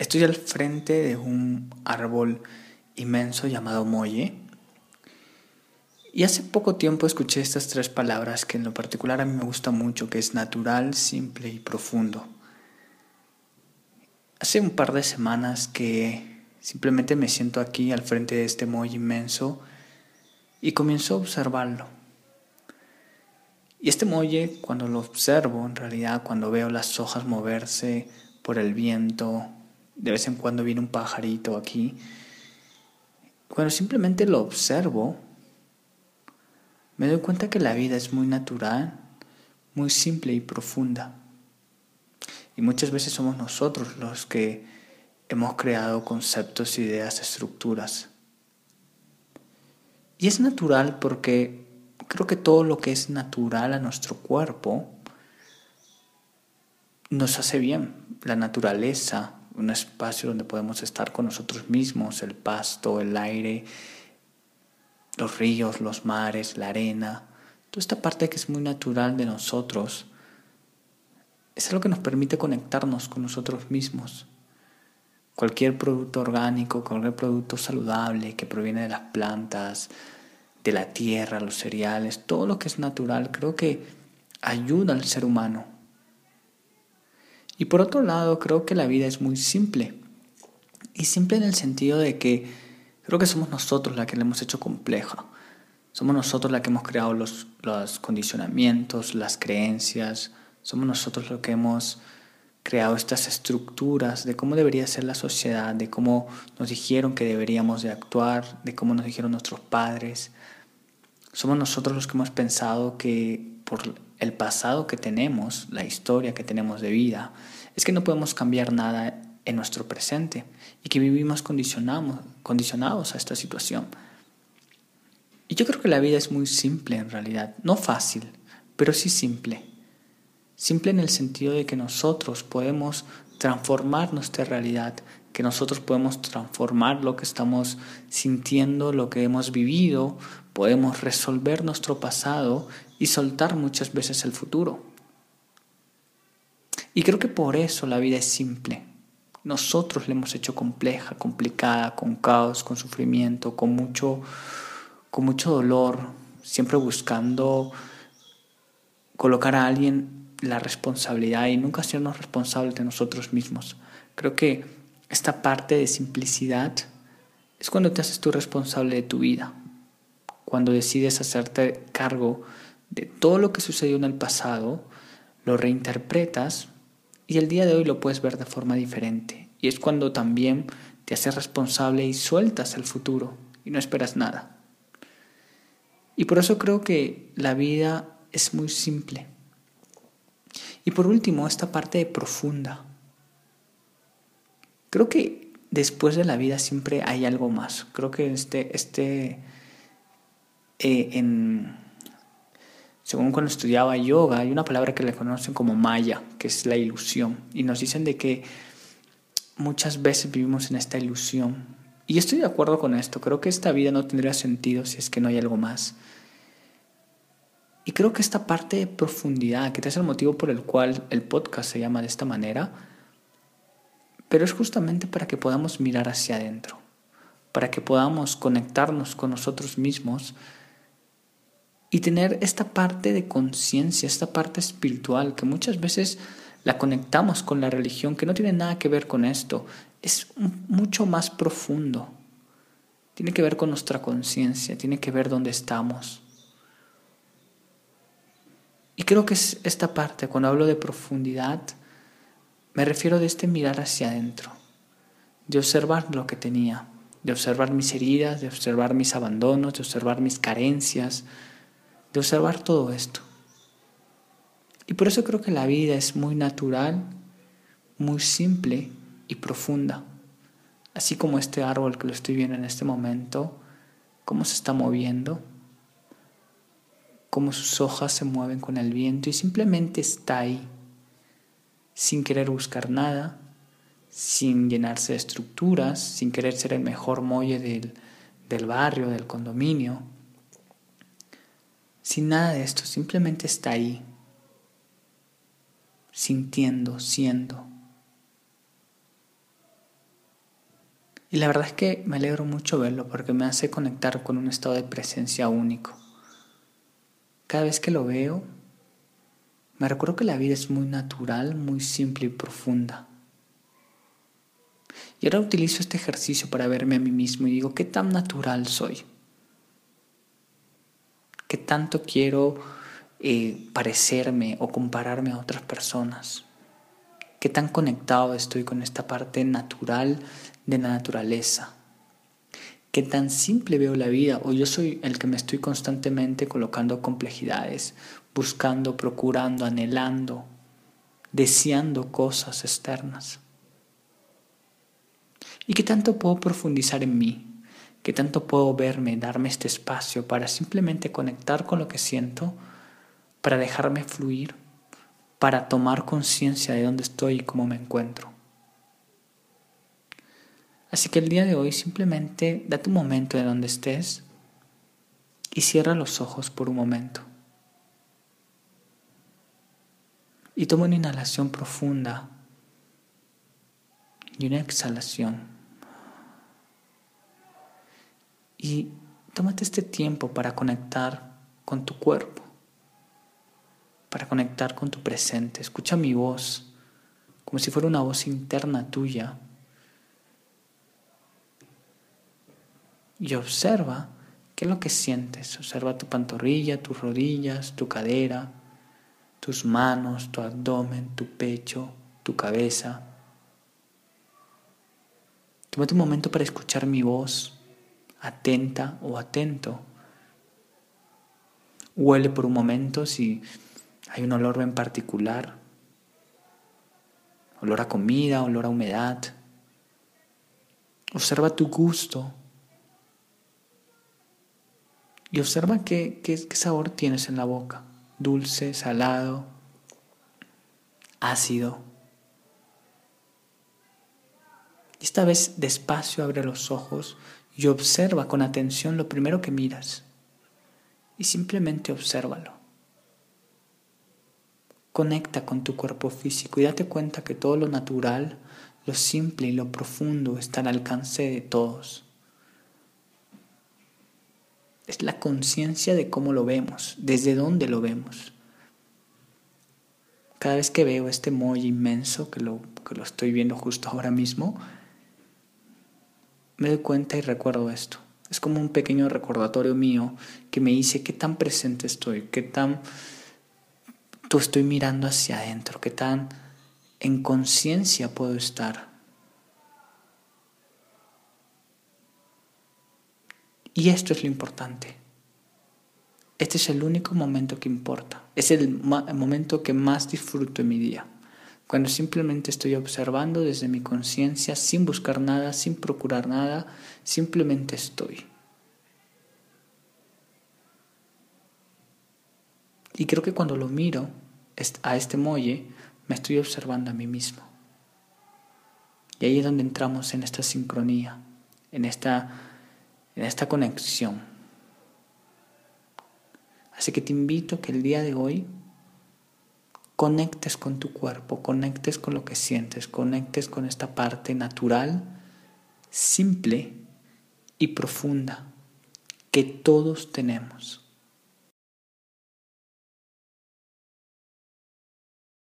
Estoy al frente de un árbol inmenso llamado Molle. Y hace poco tiempo escuché estas tres palabras que en lo particular a mí me gusta mucho, que es natural, simple y profundo. Hace un par de semanas que simplemente me siento aquí al frente de este Molle inmenso y comienzo a observarlo. Y este molle, cuando lo observo, en realidad, cuando veo las hojas moverse por el viento, de vez en cuando viene un pajarito aquí, cuando simplemente lo observo, me doy cuenta que la vida es muy natural, muy simple y profunda. Y muchas veces somos nosotros los que hemos creado conceptos, ideas, estructuras. Y es natural porque creo que todo lo que es natural a nuestro cuerpo nos hace bien. La naturaleza, un espacio donde podemos estar con nosotros mismos, el pasto, el aire, los ríos, los mares, la arena, toda esta parte que es muy natural de nosotros, es algo que nos permite conectarnos con nosotros mismos. Cualquier producto orgánico, cualquier producto saludable que proviene de las plantas, de la tierra, los cereales, todo lo que es natural, creo que ayuda al ser humano. Y por otro lado, creo que la vida es muy simple. Y simple en el sentido de que creo que somos nosotros la que la hemos hecho compleja. Somos nosotros la que hemos creado los, los condicionamientos, las creencias. Somos nosotros los que hemos creado estas estructuras de cómo debería ser la sociedad, de cómo nos dijeron que deberíamos de actuar, de cómo nos dijeron nuestros padres. Somos nosotros los que hemos pensado que por el pasado que tenemos, la historia que tenemos de vida, es que no podemos cambiar nada en nuestro presente y que vivimos condicionados a esta situación. Y yo creo que la vida es muy simple en realidad, no fácil, pero sí simple. Simple en el sentido de que nosotros podemos transformar nuestra realidad, que nosotros podemos transformar lo que estamos sintiendo, lo que hemos vivido, podemos resolver nuestro pasado y soltar muchas veces el futuro. Y creo que por eso la vida es simple. Nosotros la hemos hecho compleja, complicada, con caos, con sufrimiento, con mucho, con mucho dolor, siempre buscando colocar a alguien la responsabilidad y nunca hacernos responsables de nosotros mismos. Creo que esta parte de simplicidad es cuando te haces tú responsable de tu vida, cuando decides hacerte cargo de todo lo que sucedió en el pasado, lo reinterpretas y el día de hoy lo puedes ver de forma diferente. Y es cuando también te haces responsable y sueltas el futuro y no esperas nada. Y por eso creo que la vida es muy simple. Y por último, esta parte profunda. Creo que después de la vida siempre hay algo más. Creo que este, este eh, según cuando estudiaba yoga, hay una palabra que le conocen como maya, que es la ilusión. Y nos dicen de que muchas veces vivimos en esta ilusión. Y estoy de acuerdo con esto. Creo que esta vida no tendría sentido si es que no hay algo más. Y creo que esta parte de profundidad, que es el motivo por el cual el podcast se llama de esta manera, pero es justamente para que podamos mirar hacia adentro, para que podamos conectarnos con nosotros mismos y tener esta parte de conciencia, esta parte espiritual, que muchas veces la conectamos con la religión, que no tiene nada que ver con esto, es mucho más profundo. Tiene que ver con nuestra conciencia, tiene que ver dónde estamos. Y creo que es esta parte, cuando hablo de profundidad, me refiero de este mirar hacia adentro, de observar lo que tenía, de observar mis heridas, de observar mis abandonos, de observar mis carencias, de observar todo esto. Y por eso creo que la vida es muy natural, muy simple y profunda. Así como este árbol que lo estoy viendo en este momento, cómo se está moviendo, cómo sus hojas se mueven con el viento y simplemente está ahí, sin querer buscar nada, sin llenarse de estructuras, sin querer ser el mejor muelle del, del barrio, del condominio, sin nada de esto, simplemente está ahí, sintiendo, siendo. Y la verdad es que me alegro mucho verlo porque me hace conectar con un estado de presencia único. Cada vez que lo veo, me recuerdo que la vida es muy natural, muy simple y profunda. Y ahora utilizo este ejercicio para verme a mí mismo y digo, ¿qué tan natural soy? ¿Qué tanto quiero eh, parecerme o compararme a otras personas? ¿Qué tan conectado estoy con esta parte natural de la naturaleza? ¿Qué tan simple veo la vida? ¿O yo soy el que me estoy constantemente colocando complejidades, buscando, procurando, anhelando, deseando cosas externas? ¿Y qué tanto puedo profundizar en mí? ¿Qué tanto puedo verme, darme este espacio para simplemente conectar con lo que siento, para dejarme fluir, para tomar conciencia de dónde estoy y cómo me encuentro? Así que el día de hoy simplemente date un momento de donde estés y cierra los ojos por un momento. Y toma una inhalación profunda y una exhalación. Y tómate este tiempo para conectar con tu cuerpo, para conectar con tu presente. Escucha mi voz como si fuera una voz interna tuya. Y observa qué es lo que sientes. Observa tu pantorrilla, tus rodillas, tu cadera, tus manos, tu abdomen, tu pecho, tu cabeza. Tómate un momento para escuchar mi voz atenta o atento. Huele por un momento si hay un olor en particular. Olor a comida, olor a humedad. Observa tu gusto. Y observa qué, qué, sabor tienes en la boca. Dulce, salado, ácido. Y esta vez despacio abre los ojos y observa con atención lo primero que miras y simplemente obsérvalo. Conecta con tu cuerpo físico y date cuenta que todo lo natural, lo simple y lo profundo está al alcance de todos. Es la conciencia de cómo lo vemos, desde dónde lo vemos. Cada vez que veo este mollo inmenso, que lo, que lo estoy viendo justo ahora mismo, me doy cuenta y recuerdo esto. Es como un pequeño recordatorio mío que me dice qué tan presente estoy, qué tan tú estoy mirando hacia adentro, qué tan en conciencia puedo estar. Y esto es lo importante. Este es el único momento que importa. Es el, momento que más disfruto en mi día cuando simplemente estoy observando desde mi conciencia sin buscar nada, sin procurar nada, simplemente estoy. Y creo que cuando lo miro a este muelle, me estoy observando a mí mismo. Y ahí es donde entramos en esta sincronía, en esta, en esta conexión. Así que te invito a que el día de hoy conectes con tu cuerpo, conectes con lo que sientes, conectes con esta parte natural, simple y profunda que todos tenemos.